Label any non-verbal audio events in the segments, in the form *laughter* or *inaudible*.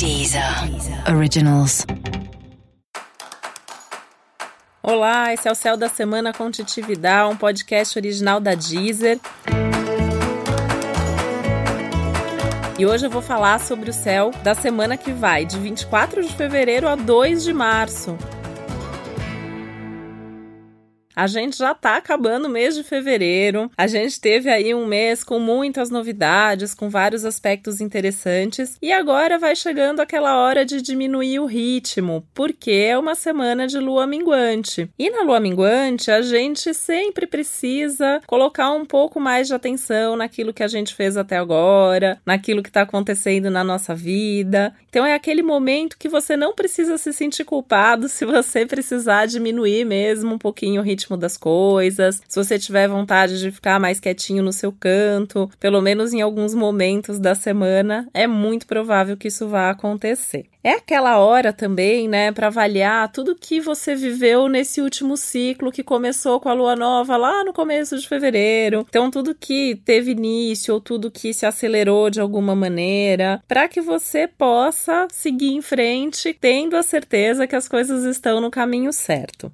Deezer Originals. Olá, esse é o Céu da Semana com Titividade, um podcast original da Deezer. E hoje eu vou falar sobre o céu da semana que vai, de 24 de fevereiro a 2 de março. A gente já tá acabando o mês de fevereiro. A gente teve aí um mês com muitas novidades, com vários aspectos interessantes. E agora vai chegando aquela hora de diminuir o ritmo, porque é uma semana de lua minguante. E na lua minguante, a gente sempre precisa colocar um pouco mais de atenção naquilo que a gente fez até agora, naquilo que tá acontecendo na nossa vida. Então é aquele momento que você não precisa se sentir culpado *laughs* se você precisar diminuir mesmo um pouquinho o ritmo ritmo das coisas, se você tiver vontade de ficar mais quietinho no seu canto, pelo menos em alguns momentos da semana, é muito provável que isso vá acontecer. É aquela hora também, né, para avaliar tudo que você viveu nesse último ciclo que começou com a lua nova lá no começo de fevereiro. Então, tudo que teve início ou tudo que se acelerou de alguma maneira, para que você possa seguir em frente, tendo a certeza que as coisas estão no caminho certo.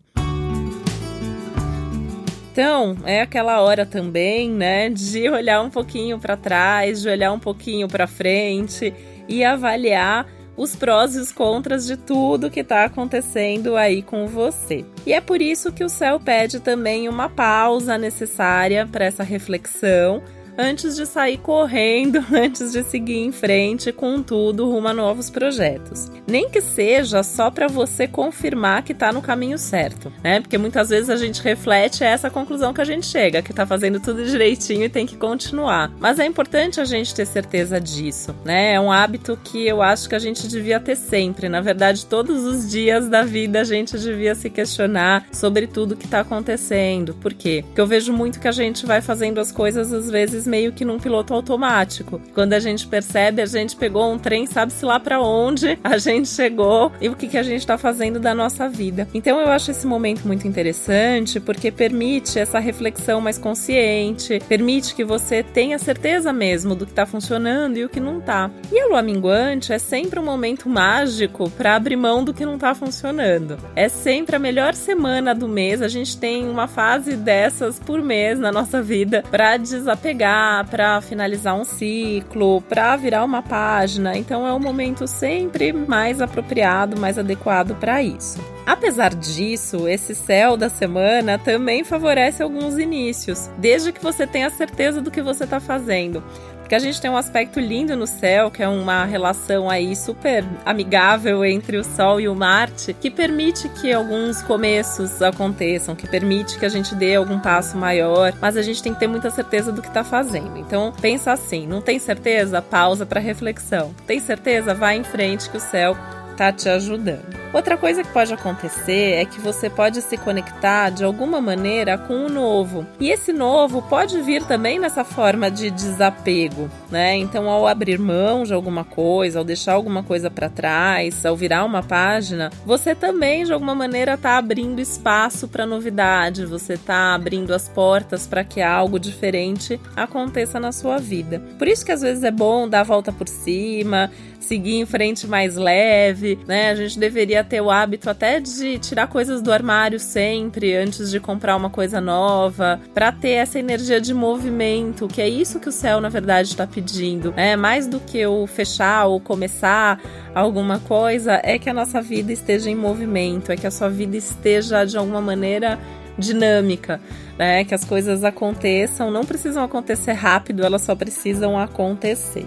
Então, é aquela hora também, né, de olhar um pouquinho para trás, de olhar um pouquinho para frente e avaliar os prós e os contras de tudo que está acontecendo aí com você. E é por isso que o céu pede também uma pausa necessária para essa reflexão antes de sair correndo, *laughs* antes de seguir em frente com tudo rumo a novos projetos. Nem que seja só para você confirmar que está no caminho certo, né? Porque muitas vezes a gente reflete essa conclusão que a gente chega, que está fazendo tudo direitinho e tem que continuar. Mas é importante a gente ter certeza disso, né? É um hábito que eu acho que a gente devia ter sempre. Na verdade, todos os dias da vida a gente devia se questionar sobre tudo que está acontecendo. Por quê? Porque eu vejo muito que a gente vai fazendo as coisas às vezes meio que num piloto automático. Quando a gente percebe, a gente pegou um trem, sabe-se lá para onde a *laughs* gente chegou e o que, que a gente está fazendo da nossa vida. Então eu acho esse momento muito interessante porque permite essa reflexão mais consciente, permite que você tenha certeza mesmo do que está funcionando e o que não tá. E a lua minguante é sempre um momento mágico para abrir mão do que não está funcionando. É sempre a melhor semana do mês, a gente tem uma fase dessas por mês na nossa vida para desapegar para finalizar um ciclo, para virar uma página. Então é o momento sempre mais apropriado, mais adequado para isso. Apesar disso, esse céu da semana também favorece alguns inícios, desde que você tenha certeza do que você está fazendo. Porque a gente tem um aspecto lindo no céu, que é uma relação aí super amigável entre o Sol e o Marte, que permite que alguns começos aconteçam, que permite que a gente dê algum passo maior, mas a gente tem que ter muita certeza do que está fazendo. Então, pensa assim, não tem certeza? Pausa para reflexão. Tem certeza? Vai em frente que o céu tá te ajudando. Outra coisa que pode acontecer é que você pode se conectar de alguma maneira com o novo. E esse novo pode vir também nessa forma de desapego, né? Então, ao abrir mão de alguma coisa, ao deixar alguma coisa para trás, ao virar uma página, você também de alguma maneira está abrindo espaço para novidade, você está abrindo as portas para que algo diferente aconteça na sua vida. Por isso que às vezes é bom dar a volta por cima, seguir em frente mais leve, né? A gente deveria ter o hábito até de tirar coisas do armário sempre antes de comprar uma coisa nova, para ter essa energia de movimento, que é isso que o céu na verdade está pedindo, é mais do que o fechar ou começar alguma coisa, é que a nossa vida esteja em movimento, é que a sua vida esteja de alguma maneira dinâmica, né? Que as coisas aconteçam, não precisam acontecer rápido, elas só precisam acontecer.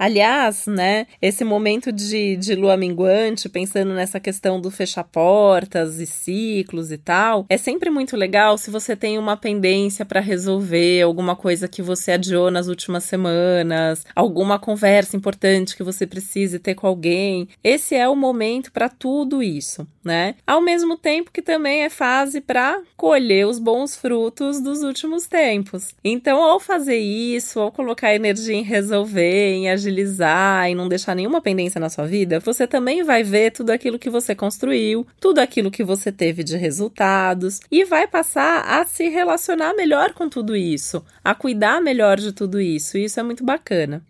Aliás, né, esse momento de, de lua minguante, pensando nessa questão do fechar portas e ciclos e tal, é sempre muito legal se você tem uma pendência para resolver, alguma coisa que você adiou nas últimas semanas, alguma conversa importante que você precise ter com alguém. Esse é o momento para tudo isso, né? Ao mesmo tempo que também é fase para colher os bons frutos dos últimos tempos. Então, ao fazer isso, ao colocar energia em resolver, em agir agilizar e não deixar nenhuma pendência na sua vida, você também vai ver tudo aquilo que você construiu, tudo aquilo que você teve de resultados e vai passar a se relacionar melhor com tudo isso, a cuidar melhor de tudo isso. E isso é muito bacana.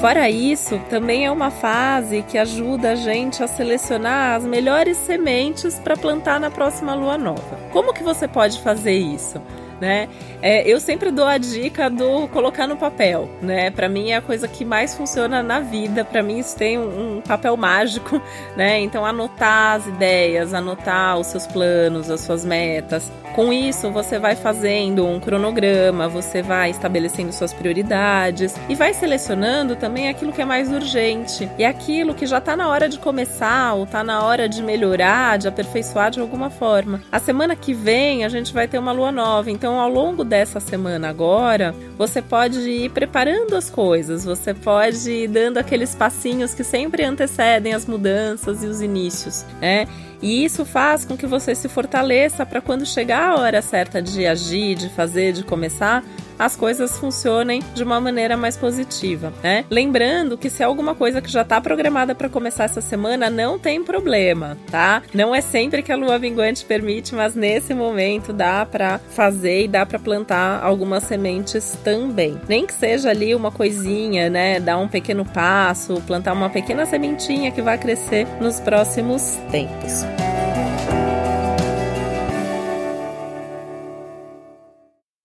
Fora isso, também é uma fase que ajuda a gente a selecionar as melhores sementes para plantar na próxima lua nova. Como que você pode fazer isso? Né? É, eu sempre dou a dica do colocar no papel, né? Para mim é a coisa que mais funciona na vida. Para mim isso tem um, um, papel mágico, *laughs* né? Então anotar as ideias, anotar os seus planos, as suas metas. Com isso você vai fazendo um cronograma, você vai estabelecendo suas prioridades e vai selecionando também aquilo que é mais urgente e aquilo que já está na hora de começar ou está na hora de melhorar, de aperfeiçoar de alguma forma. A semana que vem a gente vai ter uma lua nova, então então, ao longo dessa semana agora, você pode ir preparando as coisas, você pode ir dando aqueles passinhos que sempre antecedem as mudanças e os inícios, né? E isso faz com que você se fortaleça para quando chegar a hora certa de agir, de fazer, de começar, as coisas funcionem de uma maneira mais positiva, né? Lembrando que se é alguma coisa que já está programada para começar essa semana, não tem problema, tá? Não é sempre que a lua minguante permite, mas nesse momento dá para fazer e dá para plantar algumas sementes também. Nem que seja ali uma coisinha, né? Dar um pequeno passo, plantar uma pequena sementinha que vai crescer nos próximos tempos.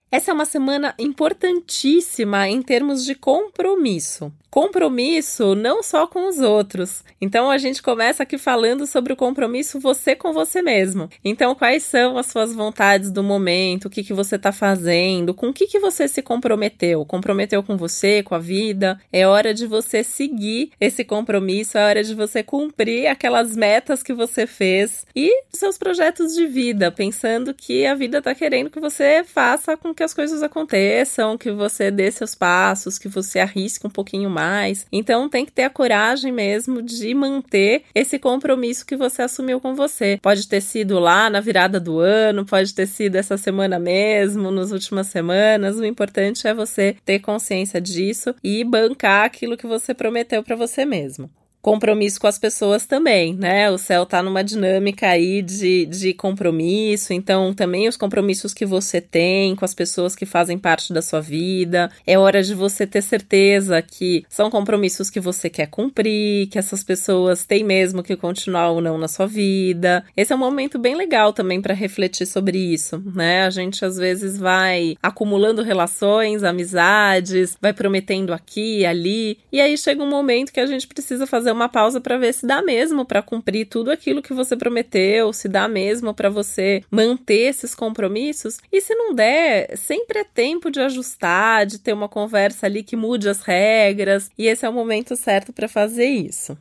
Essa é uma semana importantíssima em termos de compromisso compromisso não só com os outros. Então a gente começa aqui falando sobre o compromisso você com você mesmo. Então quais são as suas vontades do momento, o que que você está fazendo, com o que que você se comprometeu? Comprometeu com você, com a vida? É hora de você seguir esse compromisso, é hora de você cumprir aquelas metas que você fez e seus projetos de vida, pensando que a vida está querendo que você faça com que as coisas aconteçam, que você dê seus passos, que você arrisque um pouquinho mais. Então tem que ter a coragem mesmo de manter esse compromisso que você assumiu com você. Pode ter sido lá na virada do ano, pode ter sido essa semana mesmo, nas últimas semanas. O importante é você ter consciência disso e bancar aquilo que você prometeu para você mesmo compromisso com as pessoas também, né? O céu tá numa dinâmica aí de, de compromisso, então também os compromissos que você tem com as pessoas que fazem parte da sua vida. É hora de você ter certeza que são compromissos que você quer cumprir, que essas pessoas têm mesmo que continuar ou não na sua vida. Esse é um momento bem legal também para refletir sobre isso, né? A gente às vezes vai acumulando relações, amizades, vai prometendo aqui ali, e aí chega um momento que a gente precisa fazer uma pausa para ver se dá mesmo para cumprir tudo aquilo que você prometeu, se dá mesmo para você manter esses compromissos. E se não der, sempre é tempo de ajustar, de ter uma conversa ali que mude as regras, e esse é o momento certo para fazer isso.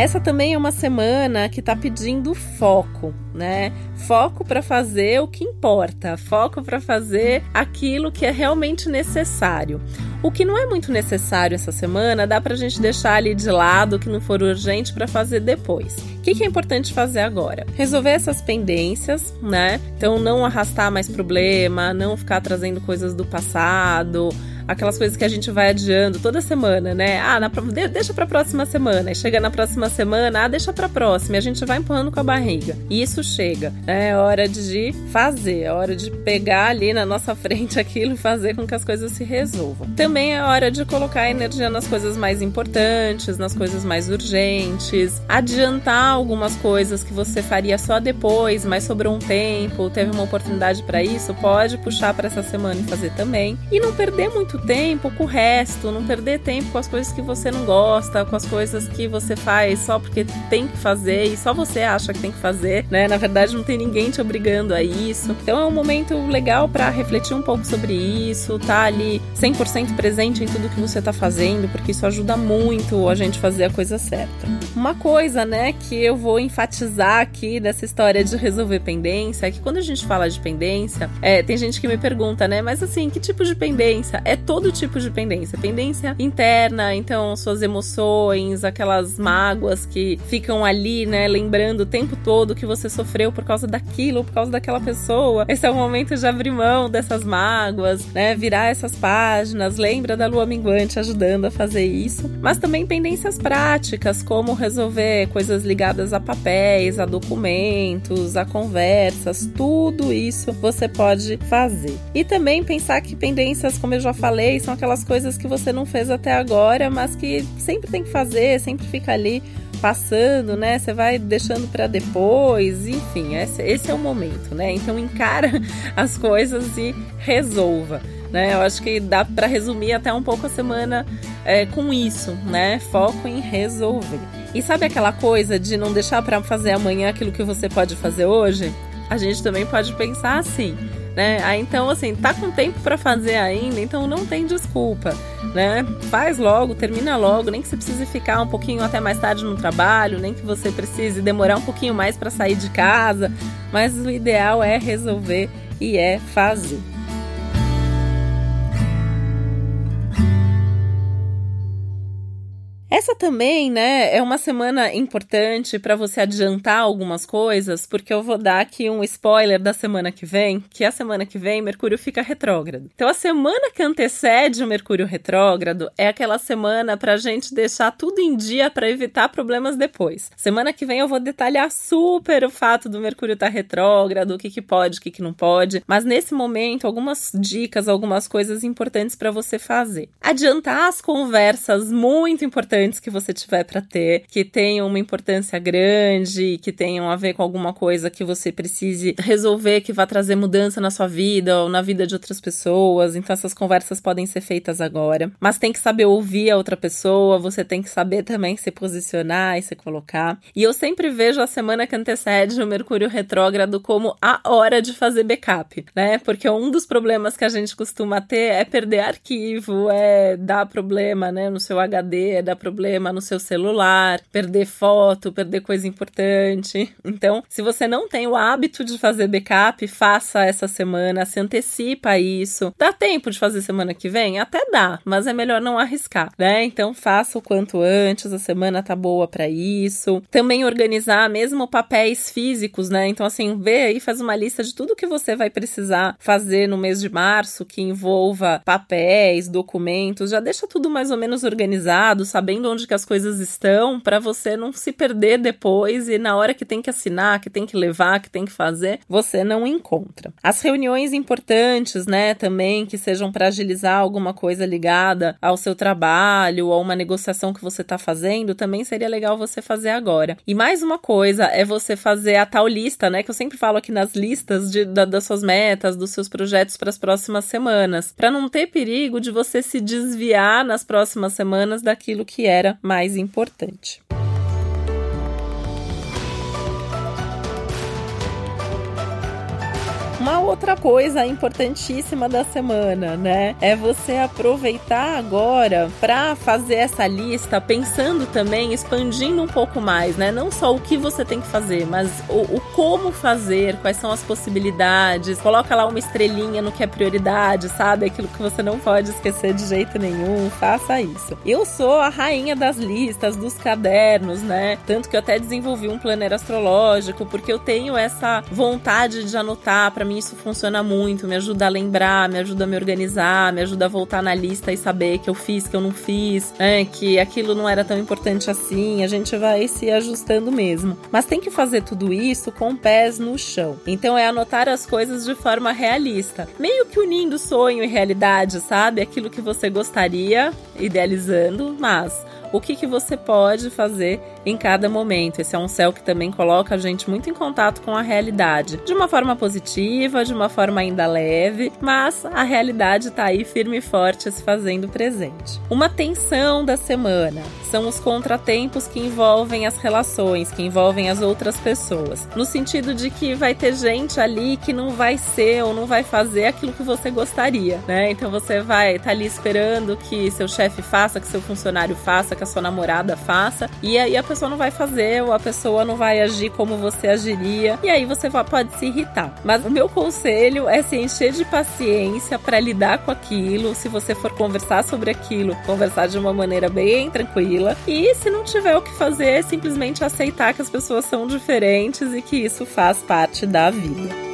Essa também é uma semana que está pedindo foco, né? Foco para fazer o que importa, foco para fazer aquilo que é realmente necessário. O que não é muito necessário essa semana, dá para a gente deixar ali de lado, o que não for urgente, para fazer depois. O que, que é importante fazer agora? Resolver essas pendências, né? Então, não arrastar mais problema, não ficar trazendo coisas do passado aquelas coisas que a gente vai adiando toda semana, né? Ah, na, deixa pra próxima semana. E chega na próxima semana, ah, deixa pra próxima. E a gente vai empurrando com a barriga. E isso chega. É hora de fazer, é hora de pegar ali na nossa frente aquilo e fazer com que as coisas se resolvam. Também é hora de colocar energia nas coisas mais importantes, nas coisas mais urgentes, adiantar algumas coisas que você faria só depois, mas sobrou um tempo, teve uma oportunidade para isso, pode puxar para essa semana e fazer também. E não perder muito tempo com o resto, não perder tempo com as coisas que você não gosta, com as coisas que você faz só porque tem que fazer e só você acha que tem que fazer, né? Na verdade, não tem ninguém te obrigando a isso. Então é um momento legal para refletir um pouco sobre isso, tá ali 100% presente em tudo que você tá fazendo, porque isso ajuda muito a gente fazer a coisa certa. Uma coisa, né, que eu vou enfatizar aqui dessa história de resolver pendência é que quando a gente fala de pendência, é, tem gente que me pergunta, né, mas assim, que tipo de pendência? É todo tipo de pendência. Pendência interna, então suas emoções, aquelas mágoas que ficam ali, né, lembrando o tempo todo que você sofreu por causa daquilo, por causa daquela pessoa. Esse é o momento de abrir mão dessas mágoas, né, virar essas páginas. Lembra da lua minguante ajudando a fazer isso. Mas também pendências práticas, como resolver coisas ligadas a papéis, a documentos, a conversas, tudo isso você pode fazer. E também pensar que pendências, como eu já falei, são aquelas coisas que você não fez até agora, mas que sempre tem que fazer, sempre fica ali passando, né? Você vai deixando para depois, enfim, esse, esse é o momento, né? Então encara *laughs* as coisas e resolva. Né, eu acho que dá para resumir até um pouco a semana é, com isso, né? Foco em resolver. E sabe aquela coisa de não deixar para fazer amanhã aquilo que você pode fazer hoje? A gente também pode pensar assim né? Aí então assim, tá com tempo para fazer ainda, então não tem desculpa, né? Faz logo, termina logo, nem que você precise ficar um pouquinho até mais tarde no trabalho, nem que você precise demorar um pouquinho mais para sair de casa, mas o ideal é resolver e é fazer. Essa também, né, é uma semana importante para você adiantar algumas coisas, porque eu vou dar aqui um spoiler da semana que vem, que a semana que vem Mercúrio fica retrógrado. Então a semana que antecede o Mercúrio retrógrado é aquela semana para a gente deixar tudo em dia para evitar problemas depois. Semana que vem eu vou detalhar super o fato do Mercúrio estar tá retrógrado, o que que pode, o que que não pode, mas nesse momento algumas dicas, algumas coisas importantes para você fazer. Adiantar as conversas muito importantes importantes que você tiver para ter, que tenham uma importância grande, que tenham a ver com alguma coisa que você precise resolver, que vá trazer mudança na sua vida ou na vida de outras pessoas. Então essas conversas podem ser feitas agora, mas tem que saber ouvir a outra pessoa, você tem que saber também se posicionar e se colocar. E eu sempre vejo a semana que antecede o Mercúrio retrógrado como a hora de fazer backup, né? Porque um dos problemas que a gente costuma ter é perder arquivo, é dar problema, né, no seu HD, é dar problema problema no seu celular, perder foto, perder coisa importante. Então, se você não tem o hábito de fazer backup, faça essa semana, se antecipa isso. Dá tempo de fazer semana que vem? Até dá, mas é melhor não arriscar, né? Então, faça o quanto antes, a semana tá boa para isso. Também organizar mesmo papéis físicos, né? Então, assim, vê aí, faz uma lista de tudo que você vai precisar fazer no mês de março que envolva papéis, documentos, já deixa tudo mais ou menos organizado, sabendo onde que as coisas estão para você não se perder depois e na hora que tem que assinar, que tem que levar, que tem que fazer, você não encontra. As reuniões importantes, né, também que sejam para agilizar alguma coisa ligada ao seu trabalho ou uma negociação que você está fazendo, também seria legal você fazer agora. E mais uma coisa é você fazer a tal lista, né, que eu sempre falo aqui nas listas de, da, das suas metas, dos seus projetos para as próximas semanas, para não ter perigo de você se desviar nas próximas semanas daquilo que é era mais importante. Uma outra coisa importantíssima da semana, né? É você aproveitar agora para fazer essa lista pensando também, expandindo um pouco mais, né? Não só o que você tem que fazer, mas o, o como fazer, quais são as possibilidades. Coloca lá uma estrelinha no que é prioridade, sabe? Aquilo que você não pode esquecer de jeito nenhum. Faça isso. Eu sou a rainha das listas, dos cadernos, né? Tanto que eu até desenvolvi um planner astrológico, porque eu tenho essa vontade de anotar para mim isso funciona muito, me ajuda a lembrar, me ajuda a me organizar, me ajuda a voltar na lista e saber que eu fiz, que eu não fiz, né? Que aquilo não era tão importante assim. A gente vai se ajustando mesmo. Mas tem que fazer tudo isso com pés no chão. Então é anotar as coisas de forma realista, meio que unindo sonho e realidade, sabe? Aquilo que você gostaria, idealizando, mas o que, que você pode fazer em cada momento. Esse é um céu que também coloca a gente muito em contato com a realidade, de uma forma positiva, de uma forma ainda leve, mas a realidade está aí firme e forte se fazendo presente. Uma tensão da semana são os contratempos que envolvem as relações, que envolvem as outras pessoas, no sentido de que vai ter gente ali que não vai ser ou não vai fazer aquilo que você gostaria, né? Então você vai estar tá ali esperando que seu chefe faça, que seu funcionário faça, que a sua namorada faça, e aí a pessoa não vai fazer, ou a pessoa não vai agir como você agiria, e aí você pode se irritar. Mas o meu conselho é se encher de paciência para lidar com aquilo. Se você for conversar sobre aquilo, conversar de uma maneira bem tranquila. E se não tiver o que fazer, simplesmente aceitar que as pessoas são diferentes e que isso faz parte da vida.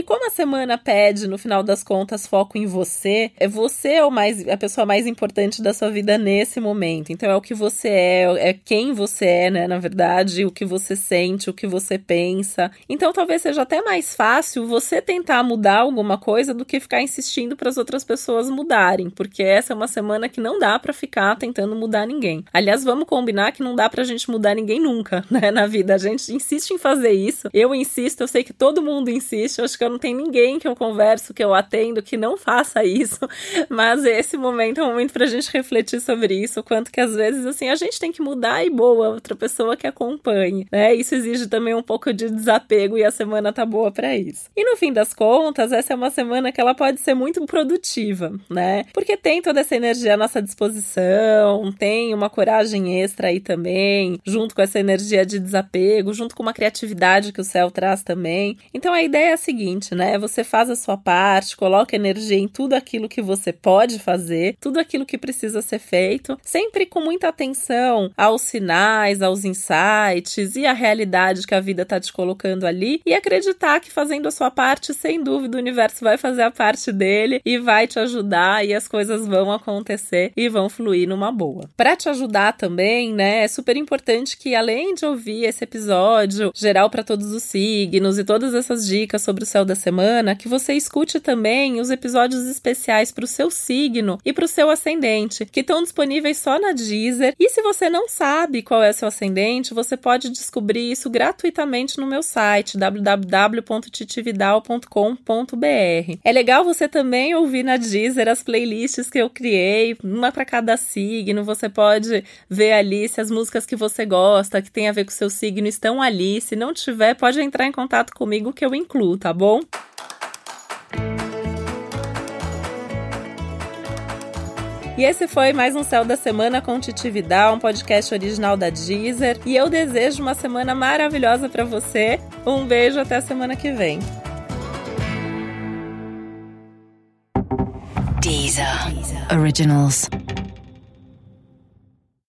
E como a semana pede, no final das contas, foco em você, é você o mais, a pessoa mais importante da sua vida nesse momento. Então é o que você é, é quem você é, né? Na verdade, o que você sente, o que você pensa. Então talvez seja até mais fácil você tentar mudar alguma coisa do que ficar insistindo para as outras pessoas mudarem, porque essa é uma semana que não dá para ficar tentando mudar ninguém. Aliás, vamos combinar que não dá pra gente mudar ninguém nunca, *laughs* né, na vida. A gente insiste em fazer isso. Eu insisto, eu sei que todo mundo insiste, eu acho que não tem ninguém que eu converso, que eu atendo, que não faça isso. *laughs* Mas esse momento é um momento pra gente refletir sobre isso, quanto que às vezes, assim, a gente tem que mudar e boa, outra pessoa que acompanhe, né? Isso exige também um pouco de desapego e a semana tá boa para isso. E no fim das contas, essa é uma semana que ela pode ser muito produtiva, né? Porque tem toda essa energia à nossa disposição, tem uma coragem extra aí também, junto com essa energia de desapego, junto com uma criatividade que o céu traz também. Então a ideia é a seguinte, seguinte, né? Você faz a sua parte, coloca energia em tudo aquilo que você pode fazer, tudo aquilo que precisa ser feito, sempre com muita atenção aos sinais, aos insights e à realidade que a vida está te colocando ali e acreditar que fazendo a sua parte, sem dúvida, o universo vai fazer a parte dele e vai te ajudar e as coisas vão acontecer e vão fluir numa boa. Para te ajudar também, né, é super importante que além de ouvir esse episódio geral para todos os signos e todas essas dicas sobre o céu da semana que você escute também os episódios especiais para o seu signo e para o seu ascendente, que estão disponíveis só na Deezer. E se você não sabe qual é o seu ascendente, você pode descobrir isso gratuitamente no meu site www.titividal.com.br. É legal você também ouvir na Deezer as playlists que eu criei, uma para cada signo. Você pode ver ali se as músicas que você gosta, que tem a ver com o seu signo, estão ali. Se não tiver, pode entrar em contato comigo que eu incluo, tá bom? E esse foi mais um Céu da Semana com Titi Vidal, um podcast original da Deezer. E eu desejo uma semana maravilhosa para você. Um beijo até a semana que vem. Deezer. Deezer. Originals.